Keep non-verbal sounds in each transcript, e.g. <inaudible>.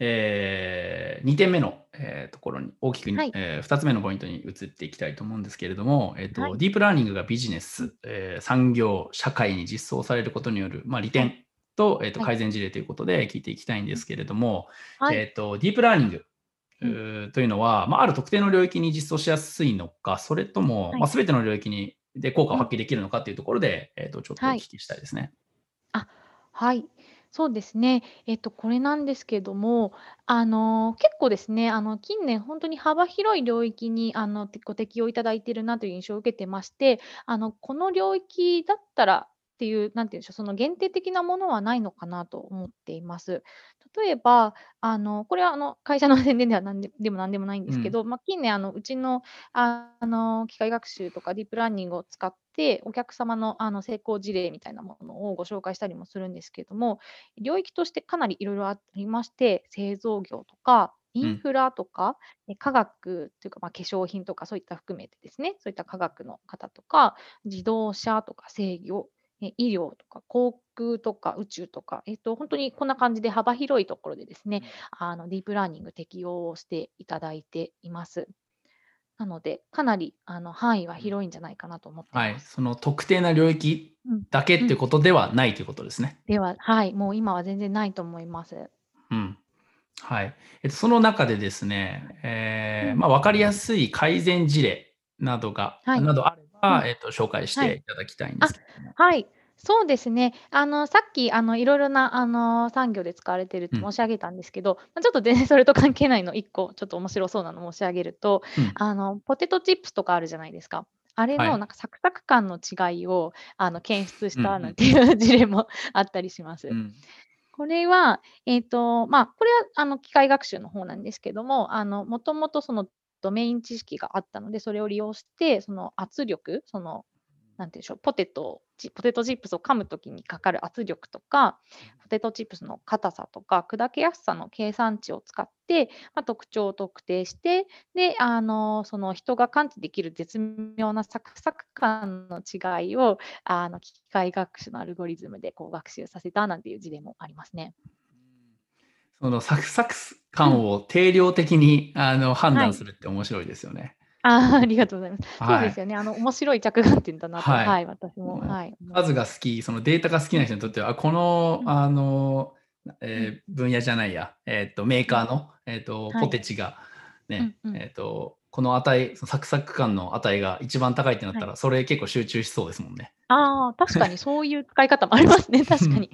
えー、2点目の、えー、ところに大きく、はい、えー、2つ目のポイントに移っていきたいと思うんですけれども、えーと、はい、ディープラーニングがビジネス、えー、産業、社会に実装されることによる、まあ、利点と,、えーと改善事例ということで聞いていきたいんですけれども、はい、えーと、ディープラーニング、うん、というのは、まあ、ある特定の領域に実装しやすいのか、それとも、まあ、全ての領域にで効果を発揮できるのかというところで、えー、とちょっとお聞きしたいですね。あはい、そうですね。えっと、これなんですけども、あの、結構ですね、あの、近年本当に幅広い領域に、あの、ご適用いただいているなという印象を受けてまして、あの、この領域だったらっていう、なんていうんでしょう、その限定的なものはないのかなと思っています。例えば、あの、これはあの会社の宣伝ではなんででもなんでもないんですけど、まあ、近年あの、うちのあの機械学習とかディープラーニングを使って、お客様のあの成功事例みたいなものをご紹介したりもするんですけれども、領域としてかなりいろいろありまして、製造業とか、インフラとか、え科学というか、まあ、化粧品とかそういった含めてですね、そういった科学の方とか、自動車とか制御、医療とか航空とか宇宙とか、えっと、本当にこんな感じで幅広いところでですね、あのディープラーニング適用していただいています。なので、かなりあの範囲は広いんじゃないかなと思ってはい、その特定な領域だけってことではないということですね。では、はい、もう今は全然ないと思います。うん。はい。えっと、その中でですね、えー、まあ、分かりやすい改善事例などが、はい、などえっと、紹介していただきたいんですけども。はい。そうですね。あの、さっき、あの、いろいろな、あの、産業で使われてるって申し上げたんですけど、ま、ちょっと全然 <laughs> それと関係ないの1個ちょっと面白そうなの申し上げると、うん。あの、ポテトチップスとかあるじゃないですか。あれのなんかサクサク感の違いを、あの、検出したなんていう事例もあったりします。うん。これは、えっと、まあ、これは、あの、機械学習の方なんですけども、あの、もともとそのドメイン知識があったので、それを利用して、その圧力、そのなんていうんでしょう、ポテトポテトチップスを噛むときにかかる圧力とか、ポテトチップスの硬さとか、砕けやすさの計算値を使って、まあ、特徴を特定して、で、あの、その人が感知できる絶妙なサクサク感の違いを、あの、機械学習のアルゴリズムでこう学習させたなんていう事例もありますね。そのサクサク感を定量的に、うん、あの判断するって面白いですよね。ああ、ありがとうございます。そうですよね。あの、面白い着眼点だなと、はい、はい、私も、はい。数が好き、そのデータが好きな人にとっては、この、あの、えー、分野じゃないや、えっ、ー、と、メーカーの、えっ、ー、と、ポテチが、ね、うんうん、えっ、と、この値、そのサクサク感の値が一番高いってなったら、はい、それ結構集中しそうですもんね。ああ、確かにそういう使い方もありますね、確かに。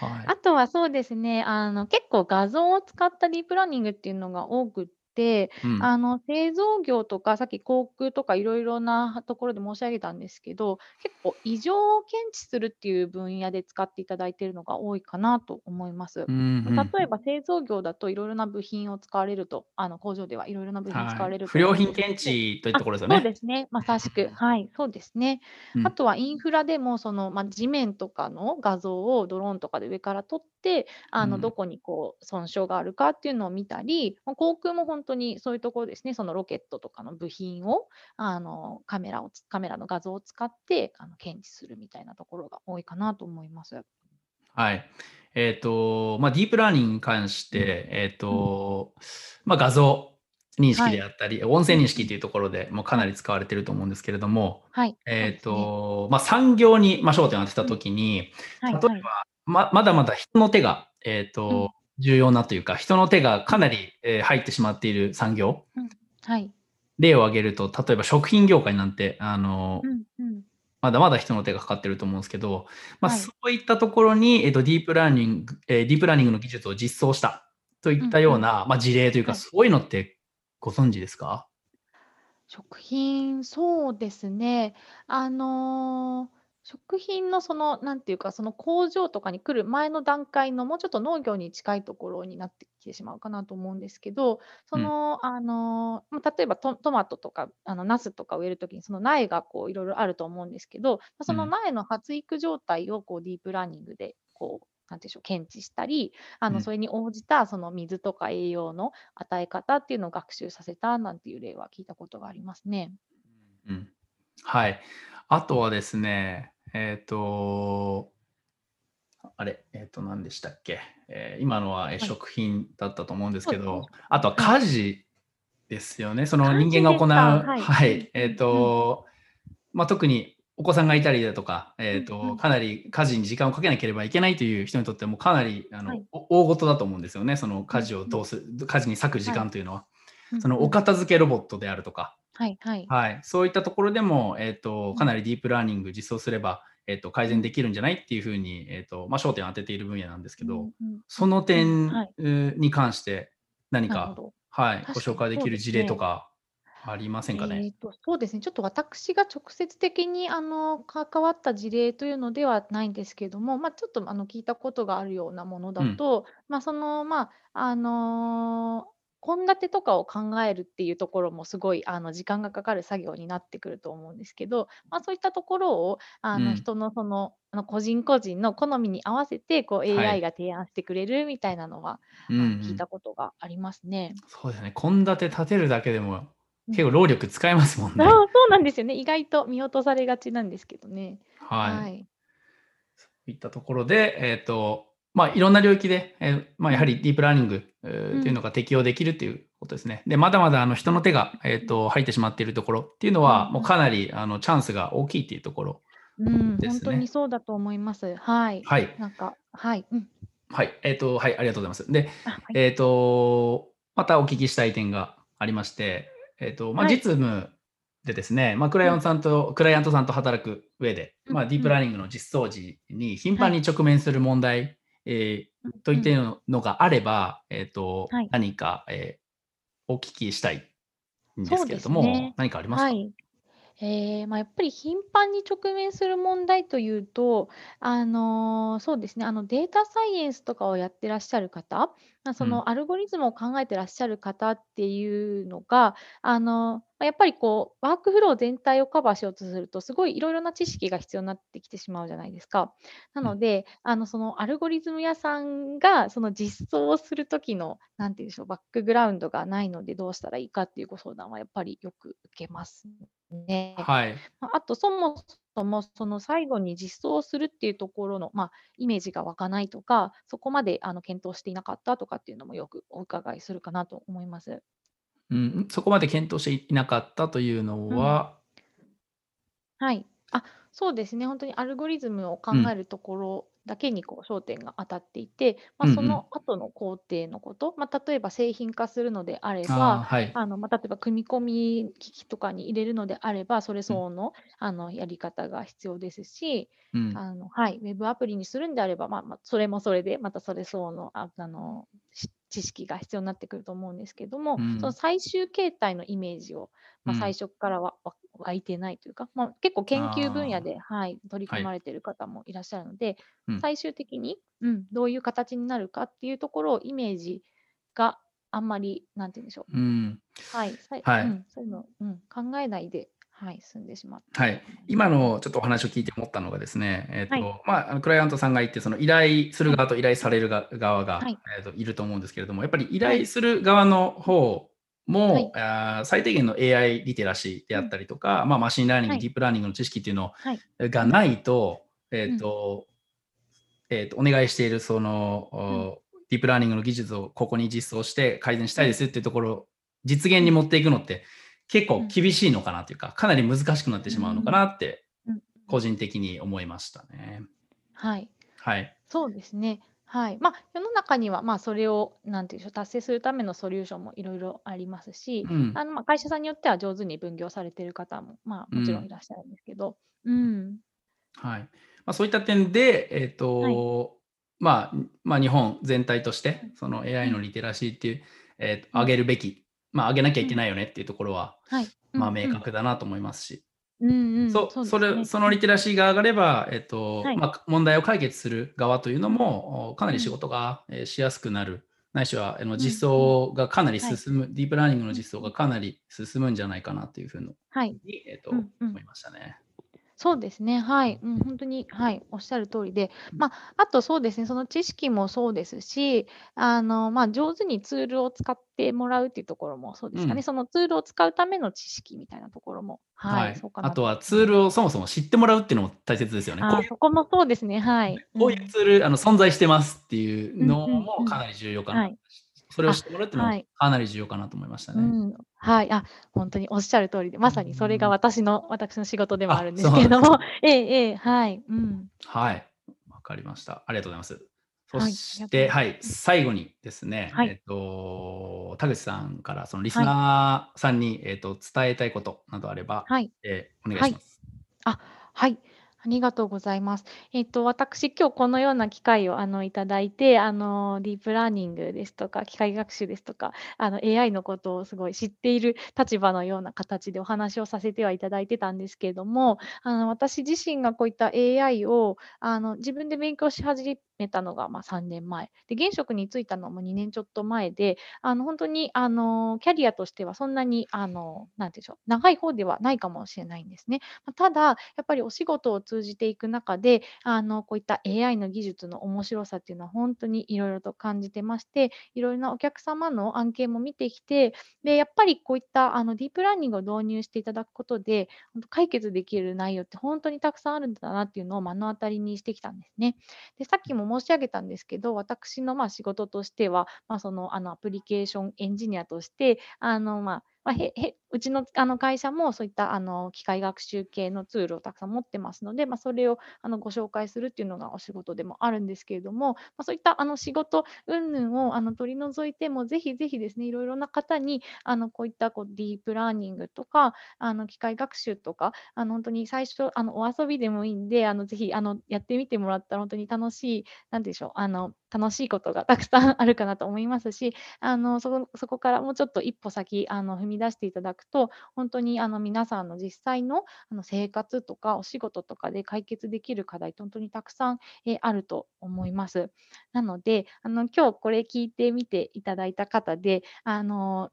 はい、あとはそうですね、あの結構画像を使ったディープラーニングっていうのが多くて、うん。あの、製造業とか、さっき航空とかいろいろなところで申し上げたんですけど、結構異常を検知するっていう分野で使っていただいているのが多いかなと思います。うん、例えば製造業だといろいろな部品を使われると、あの工場ではいろいろな部品使われる不良品検知というところですよね。そうですね。まさしく。<laughs> はい、そうですね。あとはインフラでも、その、まあ、地面とかの画像をドローンとかで上から撮って、あの、どこにこう損傷があるかっていうのを見たり、航空も本当にそういうところですね、そのロケットとかの部品をあのカメラをカメラの画像を使ってあの検知するみたいなところが多いかなと思います。はい。えっ、ー、と、まあ、ディープラーニングに関して、うん、えっ、ー、と、まあ、画像認識であったり、はい、音声認識というところでもかなり使われていると思うんですけれども、はい、えっ、ー、と、ね、まあ、産業に、まあ、焦点を当てたときに、うん。はい、例えば、ままだまだ人の手が、えっ、と、重要なというか、人の手がかなり、えー、入ってしまっている産業。うん、はい。例を挙げると、例えば食品業界なんて、あの、うんうん、まだまだ人の手がかかってると思うんですけど、まあ、はい、そういったところに、えーと、ディープラーニング、えー、ディープラーニングの技術を実装したといったような、うんうん、まあ、事例というか、そういうのってご存知ですか？食品、そうですね。あのー食品のその、なんていうか、その工場とかに来る前の段階のもうちょっと農業に近いところになってきてしまうかなと思うんですけど、そうん。の、あの、ま、例えばトトマトとか、あの、ナスとか植える時にその苗がこういろいろあると思うんですけど、ま、その苗の発育状態をこうディープラーニングでこう、なんでしょう、検知したり、あの、それに応じたその水とか栄養の与え方っていうのを学習させたなんていう例は聞いたことがありますね。うん。はい。あとはですね、えっ、と、あれ、えっ、ー、と、何でしたっけ、えー、今のは食品だったと思うんですけど、はい、あとは家事ですよね。その人間が行う、はい、はい、えっ、ー、と、うん、まあ、特にお子さんがいたりだとか、えーと、かなり家事に時間をかけなければいけないという人にとってもかなりあの、はい、大事だと思うんですよね、その家事をどうする、家事に割く時間というのは。はい、そのお片付けロボットであるとか、はいはい。はい、そういったところでも、えーと、かなりディープラーニング実装すれば、えーと、改善できるんじゃないっていうふうに、えーとまあ、焦点を当てている分野なんですけど、うんうん、その点に関して何か、はい、ご紹介できる事例とかありませんかね？えと、そうですね、ちょっと私が直接的にあの関わった事例というのではないんですけども、まあ、ちょっとあの聞いたことがあるようなものだと、まあ、その、まあ、あの献立とかを考えるっていうところもすごいあの時間がかかる作業になってくると思うんですけど、まあ、そういったところをあの人のそのあの個人個人の好みに合わせてこう AI が提案してくれるみたいなのは、うん聞いたことがありますね。そうですね。献立立てるだけでも結構労力使えますもんね。あそうなんですよね。意外と見落とされがちなんですけどね。はい。はい、そういったところで、えっ、ー、と、まあ、いろんな領域で、えー、まあ、やはりディープラーニング、というのが適用できるということですね。で、まだまだあの人の手が、えーと、入ってしまっているところっていうのは、もうかなりあのチャンスが大きいっていうところですね。うん、本当にそうだと思います。はい。はい。なんか、はい。うん、はい。えっ、ー、と、はい、ありがとうございます。で、はい、えっ、ー、と、またお聞きしたい点がありまして、えっ、ー、と、まあ、実務でですね、まあ、クライアントさんと、うん、クライアントさんと働く上で、まあ、ディープラーニングの実装時に頻繁に直面する問題えー、といったのがあれば、えっ、ー、と、はい、何か、えー、お聞きしたいんですけれども、ね、何かありますか、はい。えーまあ、やっぱり頻繁に直面する問題というと、あのーそうですね、あのデータサイエンスとかをやってらっしゃる方、まそのアルゴリズムを考えてらっしゃる方っていうのが、あのまやっぱりこうワークフロー全体をカバーしようとすると、すごいいろいろな知識が必要になってきてしまうじゃないですか。なので、あのそのアルゴリズム屋さんがその実装をする時の、なんていうんでしょう、バックグラウンドがないのでどうしたらいいかっていうご相談はやっぱりよく受けますね。はい。あと、そもそもその最後に実装するっていうところの、まあ、イメージが湧かないとか、そこまであの検討していなかったとかっていうのもよくお伺いするかなと思います。うん、そこまで検討していなかったというのは、はい。あ、そうですね。本当にアルゴリズムを考えるところだけにこう焦点が当たっていて、まあ、その後の工程のこと、まあ、例えば製品化するのであれば、はい。あのまあ、例えば組み込み機器とかに入れるのであれば、それ相応のあのやり方が必要ですし、うん。あのはい、ウェブアプリにするんであれば、まあまあ、それもそれで、またそれ相応のああの知識が必要になってくると思うんですけども、その最終形態のイメージを、まあ、最初からは湧いてないというか、まあ、結構研究分野で、はい、取り組まれている方もいらっしゃるので、はい、最終的に、うん、どういう形になるかっていうところをイメージがあんまり、なんて言うんでしょう。うん、はい、はい、うん、そういうの、うん、考えないで、はい、済んでしまった。はい、今のちょっとお話を聞いて思ったのがですね、えーと、はい、まあ、クライアントさんがいて、その依頼する側と依頼される側が、はい、えーと、いると思うんですけれども、やっぱり依頼する側の方も、はい、あ最低限の AI リテラシーであったりとか、うん、まあ、マシンラーニング、ディープラーニングの知識っていうのがないと、えっ、ー、と、うん、えーと、お願いしているその、ディープラーニングの技術をここに実装して改善したいですっていうところ実現に持っていくのって結構厳しいのかなというか、かなり難しくなってしまうのかなって個人的に思いましたね。はい。はい。そうですね。はい。まあ、世の中には、まあ、それを、なんていうんでしょう、達成するためのソリューションもいろいろありますし、うん。あの、まあ、会社さんによっては上手に分業されている方も、まあ、もちろんいらっしゃるんですけど、うん。はい。まあ、そういった点で、えっはい。と、まあ、まあ、日本全体として、その AI のリテラシーっていう、えーと、上げるべき、まあ、上げなきゃいけないよねっていうところは、はい。まあ、明確だなと思いますし、うんうん、そそそれそのリテラシーが上がれば、えっと、はい、まあ、問題を解決する側というのもかなり仕事が、えしやすくなる、ないしはあの実装がかなり進む、はい、ディープラーニングの実装がかなり進むんじゃないかなというふうに、はい。えっと思いましたね。そうですね、はい。うん、本当に、はい、おっしゃる通りで、まあ、あとそうですね、その知識もそうですし、あの、まあ、上手にツールを使ってもらうっていうところもそうですかね、うん。そのツールを使うための知識みたいなところも、はい、はい。そうかなとあとはツー。ルをそもそも知ってもらうっていうのも大切ですよね。こああ、ういうそこもそうですね、はい。うこういうん。ツール、あの、存在してますっていううんの。もかなり重要かな。はい。それを知あ、ってもらうっていうのもはい。かなり重要かなと思いましたね。うん、はい、あ、ほんとにおっしゃる通りで、うまさにそれがん。私の私の仕事でもああ、るんですけれども、<laughs> ええええ、はい、うん。はい、わかりました。ありがとうございます。そして、がとうござい。はい、うん。最後にですね、はい。えっと、田口さんからそのリスはい。ナーさんに、えっと、伝えたいことなどあれば、はい。え、お願いはい。します。あ、はい、ありがとうございます。えっと、私、今日このような機会を、あの、いただいて、あの、ディープラーニングですとか、機械学習ですとか、あの、AI のことをすごい知っている立場のような形でお話をさせてはいただいてたんですけれども、あの、私自身がこういった AI を、あの、自分で勉強し始めたのが、ま、3年前。で、現職に就いたのも2年ちょっと前で、あの、ほんとに、あの、キャリアとしてはそんなに、あの、なんて言うんでしょう、長い方ではないかもしれないんですね。ただ、やっぱりお仕事を通じていく中で、あの、こういった AI の技術の面白さっていうのはほんとに色々と感じてまして、色々なお客様の案件も見てきて、で、やっぱりこういった、あの、ディープラーニングを導入していただくことで、ほんと解決できる内容ってほんとにたくさんあるんだなっていうのを目の当たりにしてきたんですね。で、さっきも申し上げたんですけど、私の、ま、仕事としては、ま、その、あの、アプリケーションエンジニアとして、あの、まま、へへうちの、あの、会社もそういった、あの、機械学習系のツールをたくさん持ってますので、まあ、それを、あの、ご紹介するっていうのがお仕事でもあるんですけれども、まあ、そういった、あの、仕事云々を、あの、取り除いても、ぜひぜひですね、色々な方に、あの、こういった、こう、ディープラーニングとか、あの、機械学習とか、あの、ほんとに最初、あの、お遊びでもいいんで、あの、ぜひ、あの、やってみてもらったらほんとに楽しい、なんて言うんでしょう、あの、楽しいことがたくさんあるかなと思いますし、あの、そこそこからもうちょっと一歩先、あの、踏み出していただくと、本当に、あの、皆さんの実際の、あの、生活とかお仕事とかで解決できる課題ってほんとにたくさん、え、あると思います。なので、あの、今日これ聞いてみていただいた方で、あの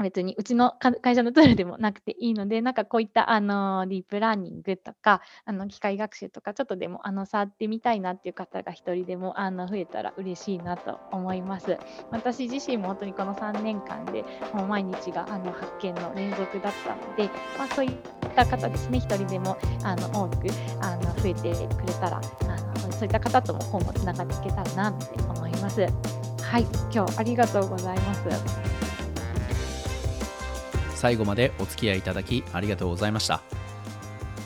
別にうちの会社のツールでもなくていいので、なんかこういった、あの、ディープラーニングとか、あの、機械学習とかちょっとでも、あの、触ってみたいなっていう方が1人でも、あの、増えたら嬉しいなと思います。私自身もほんとにこの3年間で、もう毎日が、あの、発見の連続だったので、まあ、そういった方ですね、1人でも、あの、多く、あの、増えてくれたら、あの、そういった方とも今後繋がっていけたらなって思います。はい、今日ありがとうございます。最後までお付き合いいただきありがとうございました。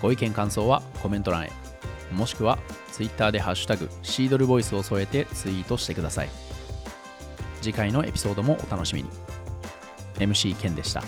ご意見感想はコメント欄へ、もしくは Twitter でハッシュタグシードルボイスを添えてツイートしてください。次回のエピソードもお楽しみに。MC ケンでした。